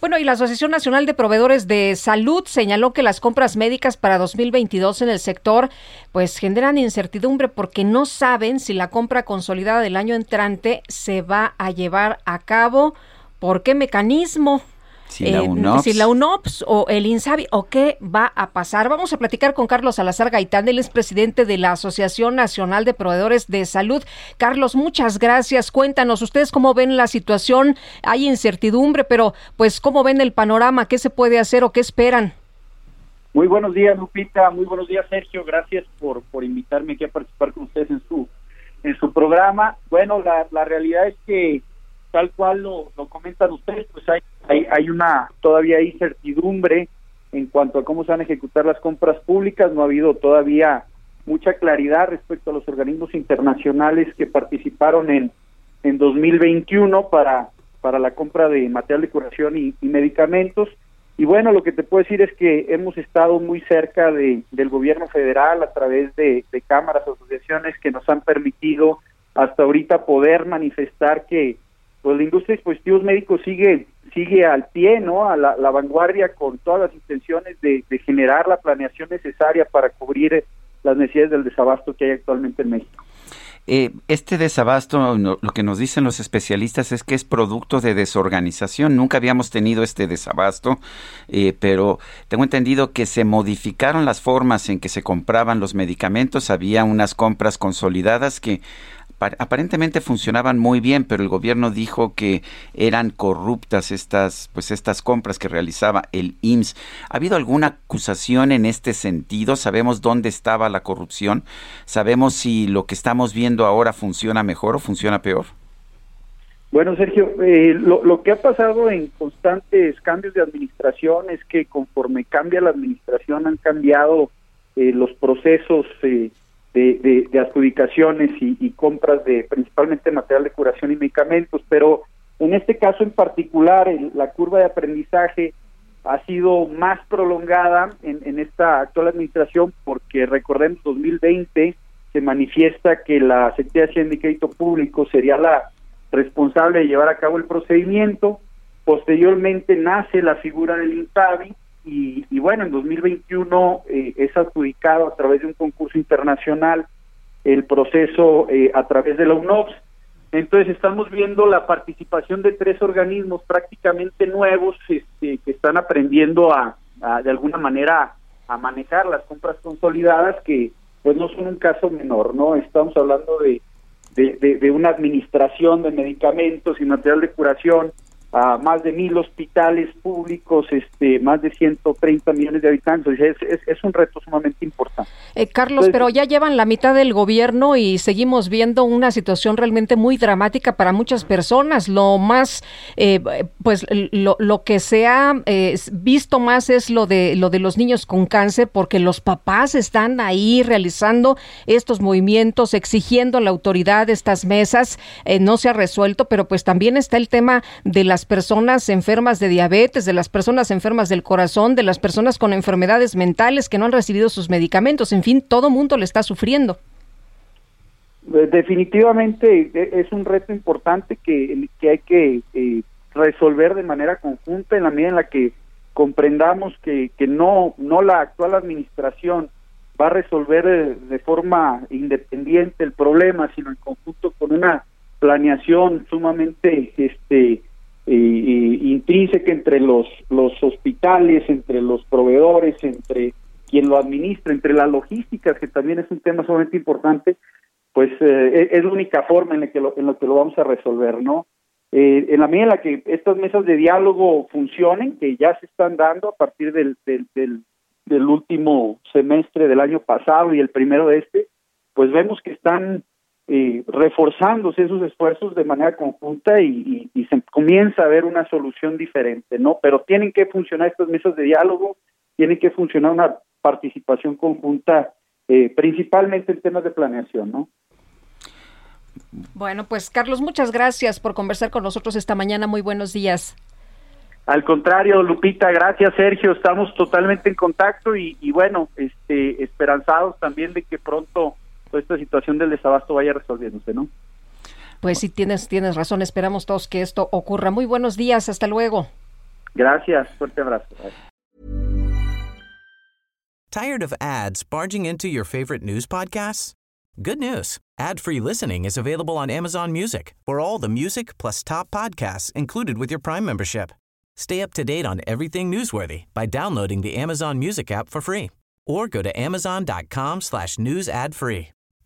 Bueno, y la Asociación Nacional de Proveedores de Salud señaló que las compras médicas para 2022 en el sector pues generan incertidumbre porque no saben si la compra consolidada del año entrante se va a llevar a cabo, por qué mecanismo. Si la Eh, UNOPS. si la UNOPS o el INSABI o qué va a pasar. Vamos a platicar con Carlos Salazar Gaitán, él es presidente de la Asociación Nacional de Proveedores de Salud. Carlos, muchas gracias. Cuéntanos, ustedes cómo ven la situación. Hay incertidumbre, pero pues cómo ven el panorama, qué se puede hacer o qué esperan. Muy buenos días, Lupita. Muy buenos días, Sergio. Gracias por, por invitarme aquí a participar con ustedes en su en su programa. Bueno, la, la realidad es que tal cual lo, lo comentan ustedes, pues hay, hay hay una todavía hay incertidumbre en cuanto a cómo se van a ejecutar las compras públicas. No ha habido todavía mucha claridad respecto a los organismos internacionales que participaron en en 2021 para para la compra de material de curación y, y medicamentos. Y bueno, lo que te puedo decir es que hemos estado muy cerca de, del gobierno federal a través de, de cámaras, asociaciones que nos han permitido hasta ahorita poder manifestar que pues la industria de dispositivos médicos sigue sigue al pie, ¿no? A la, vanguardia con todas las intenciones de, generar la planeación necesaria para cubrir eh, las necesidades del desabasto que hay actualmente en México. Eh, este desabasto, lo que nos dicen los especialistas es que es producto de desorganización. Nunca habíamos tenido este desabasto, eh, pero tengo entendido que se modificaron las formas en que se compraban los medicamentos. Había unas compras consolidadas que aparentemente funcionaban muy bien, pero el gobierno dijo que eran corruptas estas, pues estas compras que realizaba el IMSS. ¿Ha habido alguna acusación en este sentido? ¿Sabemos dónde estaba la corrupción? ¿Sabemos si lo que estamos viendo ahora funciona mejor o funciona peor? Bueno, Sergio, eh, lo, lo que ha pasado en constantes cambios de administración es que conforme cambia la administración han cambiado eh, los procesos eh, de, de- adjudicaciones y, y compras de principalmente material de curación y medicamentos, pero en este caso en particular el- la curva de aprendizaje ha sido más prolongada en, en esta actual administración porque recordemos 2020 se manifiesta que la Secretaría de Hacienda y Crédito Público sería la responsable de llevar a cabo el procedimiento. Posteriormente nace la figura del INSABI y, y bueno, en 2021 eh, es adjudicado a través de un concurso internacional el proceso eh, a través de la UNOPS. Entonces estamos viendo la participación de tres organismos prácticamente nuevos este, que están aprendiendo a, de alguna manera a manejar las compras consolidadas que pues no son un caso menor, ¿no? Estamos hablando de, de, de una administración de medicamentos y material de curación a más de mil hospitales públicos, este, más de 130 millones de habitantes. Es, es, es un reto sumamente importante. Eh, Carlos, pero ya llevan la mitad del gobierno y seguimos viendo una situación realmente muy dramática para muchas personas. Lo más, eh, pues lo, lo que se ha eh, visto más es lo de lo de los niños con cáncer, porque los papás están ahí realizando estos movimientos, exigiendo a la autoridad estas mesas. No se ha resuelto, pero pues también está el tema de las personas enfermas de diabetes, de las personas enfermas del corazón, de las personas con enfermedades mentales que no han recibido sus medicamentos. En fin, todo mundo le está sufriendo. Eh, Definitivamente eh, es un reto importante que, que hay que eh, resolver de manera conjunta en la medida en la que comprendamos que, que no, no la actual administración va a resolver de forma independiente el problema, sino en conjunto con una planeación sumamente este eh, intrínseca entre los los hospitales, entre los proveedores, entre quien lo administra, entre la logística, que también es un tema sumamente importante, pues eh, es la única forma en la que lo, en la que lo vamos a resolver, ¿no? Eh, en la medida en la que estas mesas de diálogo funcionen, que ya se están dando a partir del, del, del, último semestre del año pasado y el primero de este, pues vemos que están eh, reforzándose esos esfuerzos de manera conjunta y, y, se comienza a ver una solución diferente, ¿no? Pero tienen que funcionar estas mesas de diálogo tiene que funcionar una participación conjunta, eh, principalmente en temas de planeación, ¿no? Bueno, pues Carlos, muchas gracias por conversar con nosotros esta mañana. Muy buenos días. Al contrario, Lupita, gracias Sergio, estamos totalmente en contacto y, bueno, este, esperanzados también de que pronto toda esta situación del desabasto vaya resolviéndose, ¿no? Pues sí, tienes, tienes razón, esperamos todos que esto ocurra. Muy buenos días, hasta luego. Gracias, fuerte abrazo. Tired of ads barging into your favorite news podcasts? Good news. Ad-free listening is available on Amazon Music. For all the music plus top podcasts included with your Prime membership. Stay up to date on everything newsworthy by downloading the Amazon Music app for free or go to amazon.com slash news ad free.